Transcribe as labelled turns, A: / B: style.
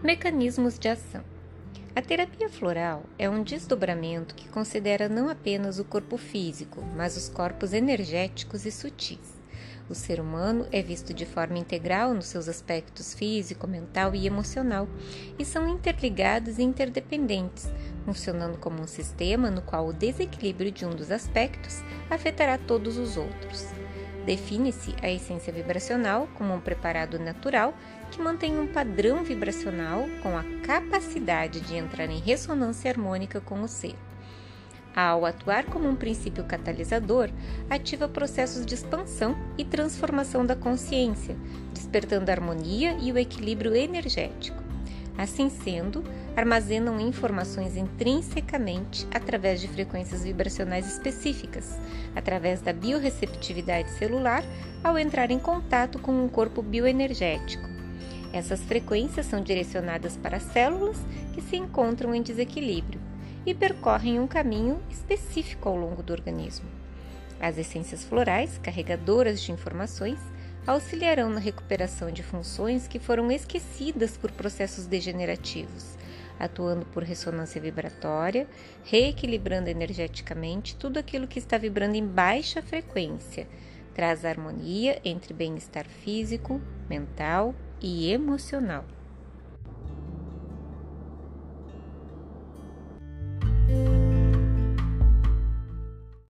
A: Mecanismos de ação. A terapia floral é um desdobramento que considera não apenas o corpo físico, mas os corpos energéticos e sutis. O ser humano é visto de forma integral nos seus aspectos físico, mental e emocional, e são interligados e interdependentes, funcionando como um sistema no qual o desequilíbrio de um dos aspectos afetará todos os outros. Define-se a essência vibracional como um preparado natural que mantém um padrão vibracional com a capacidade de entrar em ressonância harmônica com o ser. Ao atuar como um princípio catalisador, ativa processos de expansão e transformação da consciência, despertando a harmonia e o equilíbrio energético. Assim sendo, armazenam informações intrinsecamente através de frequências vibracionais específicas, através da biorreceptividade celular, ao entrar em contato com um corpo bioenergético. Essas frequências são direcionadas para células que se encontram em desequilíbrio e percorrem um caminho específico ao longo do organismo. As essências florais, carregadoras de informações, auxiliarão na recuperação de funções que foram esquecidas por processos degenerativos, atuando por ressonância vibratória, reequilibrando energeticamente tudo aquilo que está vibrando em baixa frequência, traz harmonia entre bem-estar físico, mental e emocional.